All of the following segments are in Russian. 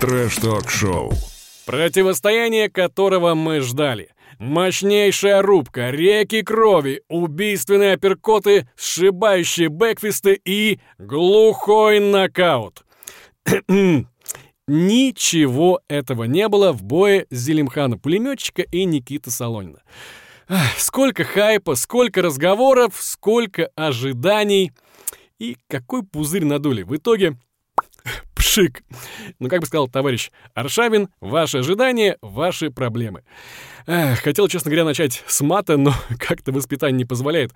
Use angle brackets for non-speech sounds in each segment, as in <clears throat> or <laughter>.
Трэш-ток-шоу. Противостояние которого мы ждали. Мощнейшая рубка, реки крови, убийственные апперкоты, сшибающие бэкфисты и глухой нокаут. <clears throat> Ничего этого не было в бое Зелимхана Пулеметчика и Никиты Солонина. Сколько хайпа, сколько разговоров, сколько ожиданий. И какой пузырь надули. В итоге пшик. Ну, как бы сказал товарищ Аршавин, ваши ожидания, ваши проблемы. Эх, хотел, честно говоря, начать с мата, но <laughs> как-то воспитание не позволяет.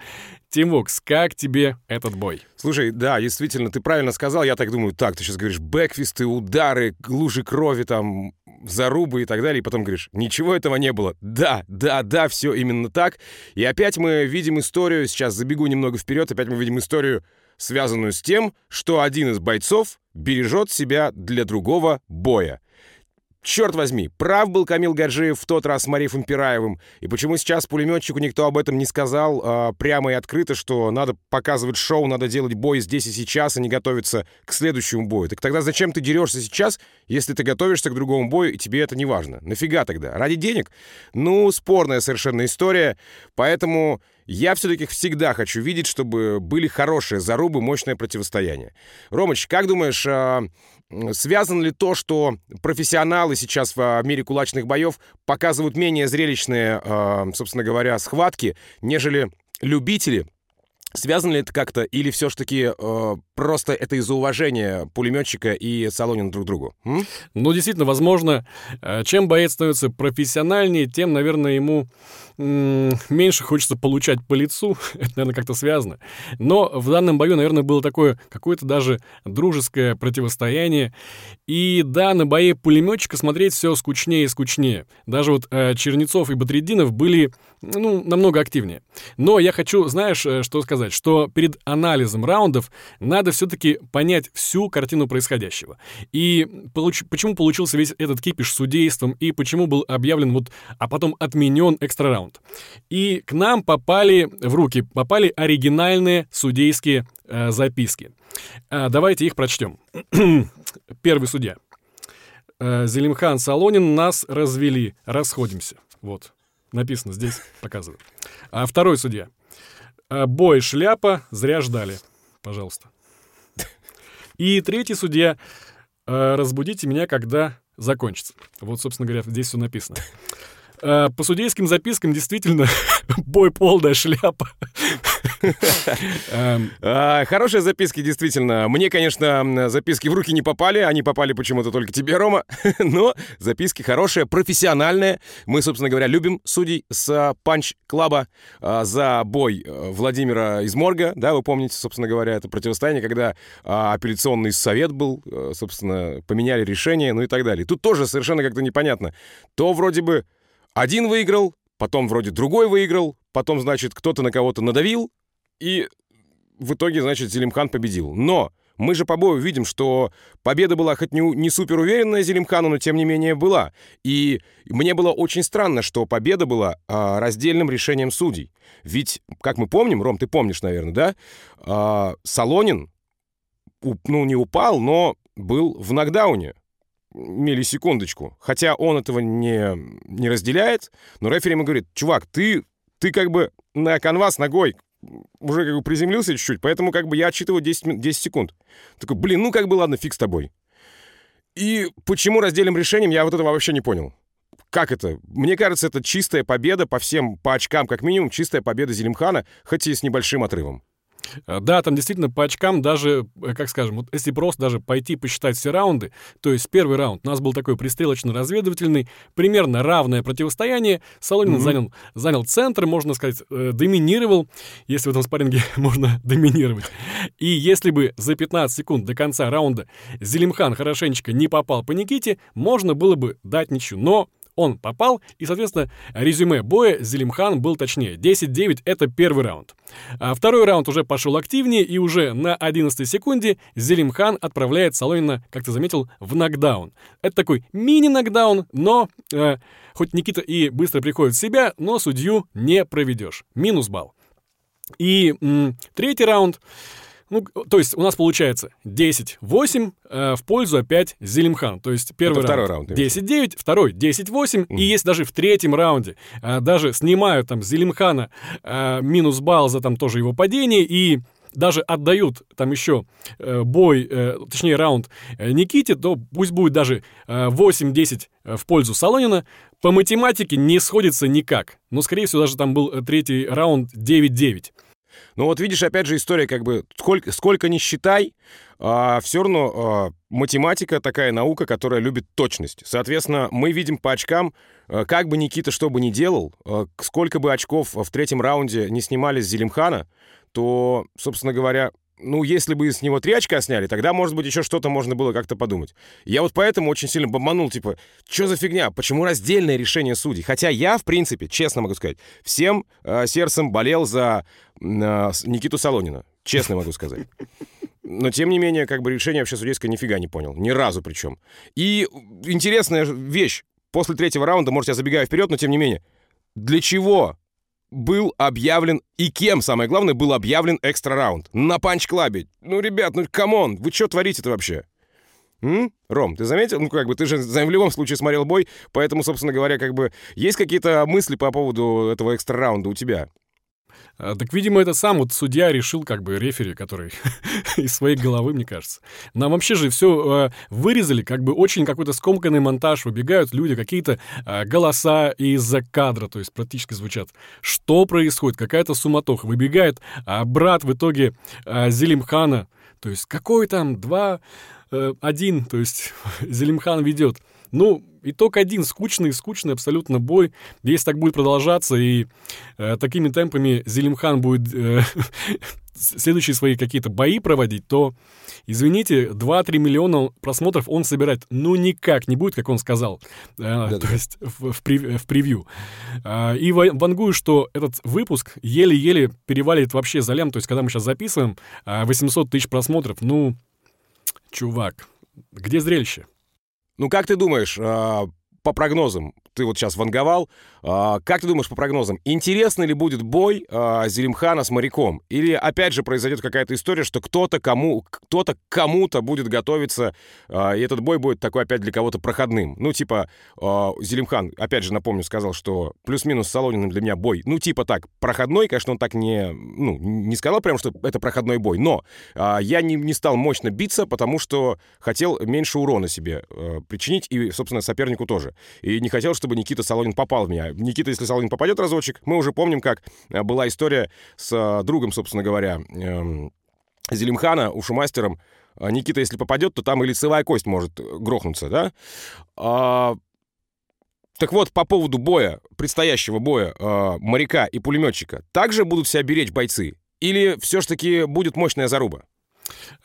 Тим Вокс, как тебе этот бой? Слушай, да, действительно, ты правильно сказал. Я так думаю, так, ты сейчас говоришь, бэкфисты, удары, лужи крови, там, зарубы и так далее. И потом говоришь, ничего этого не было. Да, да, да, все именно так. И опять мы видим историю, сейчас забегу немного вперед, опять мы видим историю, связанную с тем, что один из бойцов бережет себя для другого боя. Черт возьми, прав был Камил Гаджиев в тот раз с Марифом Пираевым. И почему сейчас пулеметчику никто об этом не сказал а, прямо и открыто, что надо показывать шоу, надо делать бой здесь и сейчас, а не готовиться к следующему бою. Так тогда зачем ты дерешься сейчас, если ты готовишься к другому бою, и тебе это не важно? Нафига тогда? Ради денег? Ну, спорная совершенно история. Поэтому я все-таки всегда хочу видеть, чтобы были хорошие зарубы, мощное противостояние. Ромыч, как думаешь, а, Связано ли то, что профессионалы сейчас в мире кулачных боев показывают менее зрелищные, э, собственно говоря, схватки, нежели любители? Связано ли это как-то, или все-таки э, просто это из-за уважения пулеметчика и Солонина друг к другу? М? Ну, действительно, возможно, э, чем боец становится профессиональнее, тем, наверное, ему меньше хочется получать по лицу. <laughs> это, наверное, как-то связано. Но в данном бою, наверное, было такое какое-то даже дружеское противостояние. И да, на бое пулеметчика смотреть все скучнее и скучнее. Даже вот э, Чернецов и Батрединов были, ну, намного активнее. Но я хочу, знаешь, э, что сказать? Что перед анализом раундов надо все-таки понять всю картину происходящего. И получ- почему получился весь этот кипиш с судейством, и почему был объявлен вот, а потом отменен экстра раунд. И к нам попали в руки, попали оригинальные судейские э, записки. А, давайте их прочтем. <clears throat> Первый судья. Э, Зелимхан Солонин, нас развели, расходимся. Вот, написано здесь, показываю. А второй судья. «Э, Бой шляпа, зря ждали. Пожалуйста. И третий судья. «Э, Разбудите меня, когда закончится. Вот, собственно говоря, здесь все написано. <laughs> Э, По судейским запискам действительно <laughs> бой полная шляпа. Эм, А, хорошие записки, действительно. Мне, конечно, записки в руки не попали, они попали почему-то только тебе, Рома. <laughs> Но записки хорошие, профессиональные. Мы, собственно говоря, любим судей с Punch Club -а а, за бой э, Владимира из Морга. Да, вы помните, собственно говоря, это противостояние, когда а, апелляционный совет был, э, собственно, поменяли решение, ну и так далее. Тут тоже совершенно как-то непонятно. То вроде бы один выиграл, потом вроде другой выиграл, потом, значит, кто-то на кого-то надавил, и в итоге, значит, Зелимхан победил. Но мы же по бою видим, что победа была хоть не, не супер уверенная Зелимхану, но тем не менее была. И мне было очень странно, что победа была а, раздельным решением судей. Ведь, как мы помним, Ром, ты помнишь, наверное, да? А, Солонин, у- ну, не упал, но был в нокдауне. Миллисекундочку. Хотя он этого не, не разделяет, но рефери ему говорит, чувак, ты, ты как бы на канвас ногой уже как бы приземлился чуть-чуть, поэтому как бы я отсчитываю 10, мин- 10 секунд. Такой, блин, ну как бы ладно, фиг с тобой. И почему раздельным решением, я вот этого вообще не понял. Как это? Мне кажется, это чистая победа по всем, по очкам как минимум, чистая победа Зелимхана, хоть и с небольшим отрывом. Э, Да, там действительно по очкам даже, э, как скажем, вот если просто даже пойти посчитать все раунды, то есть первый раунд у нас был такой пристрелочно-разведывательный, примерно равное противостояние. Солонин занял, занял центр, можно сказать, э, доминировал, если в этом спарринге <laughs> можно доминировать. И если бы за 15 секунд до конца раунда Зелимхан хорошенечко не попал по Никите, можно было бы дать ничью. Но он попал, и, соответственно, резюме боя Зелимхан был точнее. 10-9 — это первый раунд. А второй раунд уже пошел активнее, и уже на 11 секунде Зелимхан отправляет Солонина, как ты заметил, в нокдаун. Это такой мини-нокдаун, но э, хоть Никита и быстро приходит в себя, но судью не проведешь. Минус балл. И м, третий раунд. Ну, то есть у нас получается 10-8 э, в пользу опять Зелимхан. То есть первый Это раунд 10-9, второй 10-8. Mm. И есть даже в третьем раунде. Э, даже снимают там Зелимхана э, минус балл за там тоже его падение. И даже отдают там еще э, бой, э, точнее раунд э, Никите, то пусть будет даже э, 8-10 э, в пользу Солонина. По математике не сходится никак. Но, скорее всего, даже там был э, третий раунд 9-9. Ну вот видишь, опять же, история как бы, сколько, сколько ни считай, а, все равно а, математика такая наука, которая любит точность. Соответственно, мы видим по очкам, а, как бы Никита что бы ни делал, а, сколько бы очков в третьем раунде не снимали с Зелимхана, то, собственно говоря, ну, если бы с него три очка сняли, тогда, может быть, еще что-то можно было как-то подумать. Я вот поэтому очень сильно бомбанул, типа, что за фигня? Почему раздельное решение судей? Хотя я, в принципе, честно могу сказать, всем э, сердцем болел за Никиту Солонина. Честно могу сказать. Но, тем не менее, как бы решение вообще судейское нифига не понял. Ни разу причем. И интересная вещь. После третьего раунда, может, я забегаю вперед, но тем не менее. Для чего был объявлен, и кем, самое главное, был объявлен экстра раунд. На Punch Club -е. Ну, ребят, ну, come on, вы что творите-то вообще? М? Ром, ты заметил? Ну, как бы, ты же в любом случае смотрел бой, поэтому, собственно говоря, как бы, есть какие-то мысли по поводу этого экстра раунда у тебя? А, так, видимо, это сам вот судья решил, как бы, рефери, который <laughs> из своей головы, мне кажется. Нам вообще же все э, вырезали, как бы очень какой-то скомканный монтаж, выбегают люди, какие-то э, голоса из-за кадра, то есть практически звучат. Что происходит? Какая-то суматоха. Выбегает а брат в итоге э, Зелимхана, то есть какой там, два, э, один, то есть <laughs> Зелимхан ведет. Ну, итог один. Скучный, скучный абсолютно бой. Если так будет продолжаться, и э, такими темпами Зелимхан будет э, <laughs> следующие свои какие-то бои проводить, то, извините, 2-3 миллиона просмотров он собирать ну никак не будет, как он сказал, э, да, то есть в, в, в превью. Э, и вангую, что этот выпуск еле-еле перевалит вообще за лям, то есть когда мы сейчас записываем, 800 э, тысяч просмотров, ну, чувак, где зрелище? Ну, как ты думаешь, а, по прогнозам, ты вот сейчас ванговал. А, как ты думаешь по прогнозам, интересный ли будет бой а, Зелимхана с моряком? Или опять же произойдет какая-то история, что кто-то кому, кто-то кому-то будет готовиться, а, и этот бой будет такой опять для кого-то проходным? Ну, типа, Зелимхан, опять же напомню, сказал, что плюс-минус с Солониным для меня бой, ну, типа так, проходной, конечно, он так не, ну, не сказал прям, что это проходной бой, но я не, не стал мощно биться, потому что хотел меньше урона себе причинить, и, собственно, сопернику тоже. И не хотел, чтобы Никита Солонин попал в меня. Никита, если Солонин попадет разочек, мы уже помним, как э, была история с э, другом, собственно говоря, эм, Зелимхана, ушумастером. А Никита, если попадет, то там и лицевая кость может грохнуться, да? А... Так вот, по поводу боя, предстоящего боя э, моряка и пулеметчика, также будут себя беречь бойцы? Или все-таки будет мощная заруба?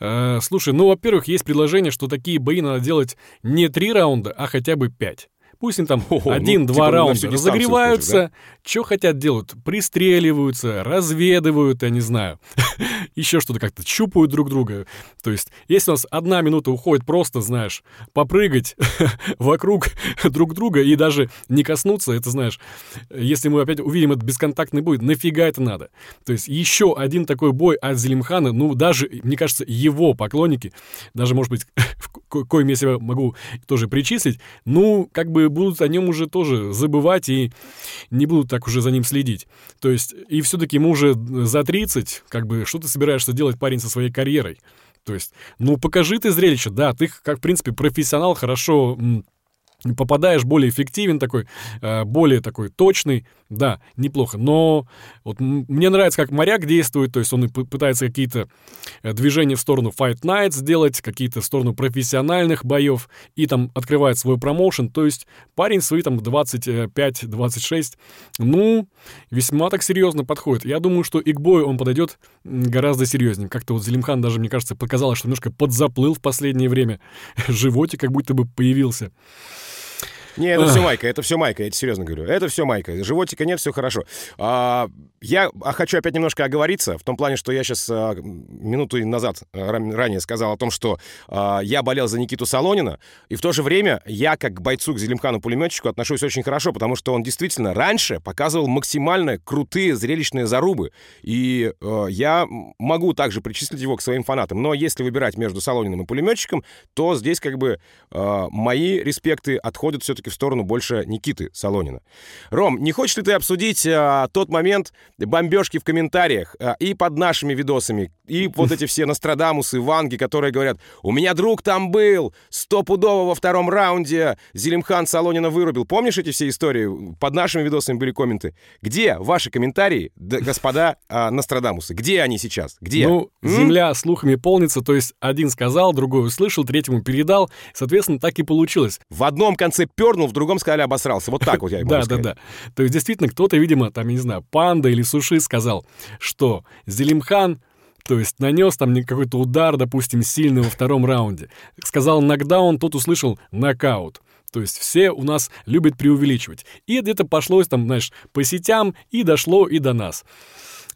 Э, слушай, ну, во-первых, есть предложение, что такие бои надо делать не три раунда, а хотя бы пять. Пусть они там ну, один-два ну, типа раунда разогреваются, да? что хотят делают, пристреливаются, разведывают, я не знаю, еще что-то как-то чупают друг друга. То есть, если у нас одна минута уходит просто, знаешь, попрыгать вокруг друг друга и даже не коснуться, это, знаешь, если мы опять увидим этот бесконтактный бой, нафига это надо? То есть, еще один такой бой от Зелимхана, ну, даже, мне кажется, его поклонники, даже, может быть, в коем я себя могу тоже причислить, ну, как бы будут о нем уже тоже забывать и не будут так уже за ним следить. То есть, и все-таки ему уже за 30, как бы, что ты собираешься делать, парень, со своей карьерой? То есть, ну, покажи ты зрелище, да, ты, как, в принципе, профессионал, хорошо попадаешь более эффективен такой, э, более такой точный, да, неплохо. Но вот мне нравится, как моряк действует, то есть он пытается какие-то э, движения в сторону Fight Night сделать, какие-то в сторону профессиональных боев, и там открывает свой промоушен, то есть парень свои там 25-26, ну, весьма так серьезно подходит. Я думаю, что и к бою он подойдет гораздо серьезнее. Как-то вот Зелимхан даже, мне кажется, показалось, что немножко подзаплыл в последнее время. <laughs> Животик как будто бы появился. Не, это все майка, это все майка, я тебе серьезно говорю. Это все майка. Животика нет, все хорошо. А, я а хочу опять немножко оговориться, в том плане, что я сейчас а, минуту назад а, ранее сказал о том, что а, я болел за Никиту Солонина, и в то же время я, как бойцу к Зелимхану-пулеметчику, отношусь очень хорошо, потому что он действительно раньше показывал максимально крутые зрелищные зарубы, и а, я могу также причислить его к своим фанатам. Но если выбирать между Солониным и пулеметчиком, то здесь как бы а, мои респекты отходят все-таки в сторону больше Никиты Солонина. Ром, не хочешь ли ты обсудить а, тот момент бомбежки в комментариях а, и под нашими видосами, и вот эти все Нострадамусы, Ванги, которые говорят, у меня друг там был, стопудово во втором раунде Зелимхан Солонина вырубил. Помнишь эти все истории? Под нашими видосами были комменты. Где ваши комментарии, господа а, Нострадамусы? Где они сейчас? Где? Ну, М? земля слухами полнится, то есть один сказал, другой услышал, третьему передал. Соответственно, так и получилось. В одном конце пернул, в другом сказали обосрался. Вот так вот я Да, да, да. То есть, действительно, кто-то, видимо, там, я не знаю, панда или суши сказал, что Зелимхан то есть нанес там какой-то удар, допустим, сильный во втором раунде. Сказал нокдаун, тот услышал нокаут. То есть все у нас любят преувеличивать. И где-то пошло там, знаешь, по сетям, и дошло и до нас.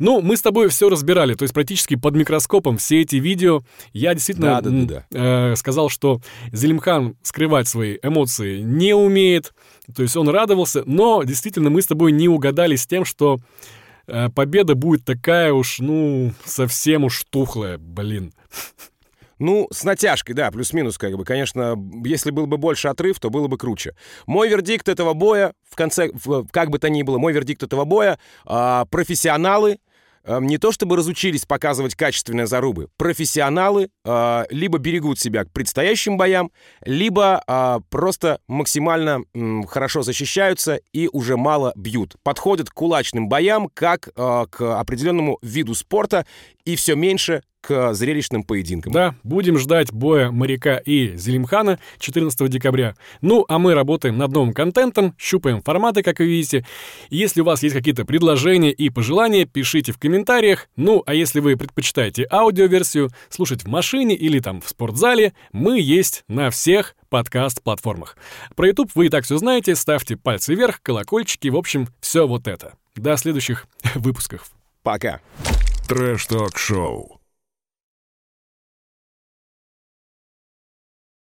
Ну, мы с тобой все разбирали, то есть практически под микроскопом все эти видео. Я действительно да, да, да. Э, сказал, что Зелимхан скрывать свои эмоции не умеет, то есть он радовался, но действительно мы с тобой не угадали с тем, что э, победа будет такая уж, ну, совсем уж тухлая, блин. Ну, с натяжкой, да, плюс-минус, как бы. Конечно, если был бы больше отрыв, то было бы круче. Мой вердикт этого боя, в конце, в, как бы то ни было, мой вердикт этого боя, э, профессионалы, не то чтобы разучились показывать качественные зарубы. Профессионалы э, либо берегут себя к предстоящим боям, либо э, просто максимально э, хорошо защищаются и уже мало бьют. Подходят к кулачным боям как э, к определенному виду спорта и все меньше к зрелищным поединкам. Да, будем ждать боя моряка и Зелимхана 14 декабря. Ну, а мы работаем над новым контентом, щупаем форматы, как вы видите. Если у вас есть какие-то предложения и пожелания, пишите в комментариях. Ну, а если вы предпочитаете аудиоверсию, слушать в машине или там в спортзале, мы есть на всех подкаст-платформах. Про YouTube вы и так все знаете, ставьте пальцы вверх, колокольчики, в общем, все вот это. До следующих <laughs> выпусков. Пока. Трэш-ток-шоу.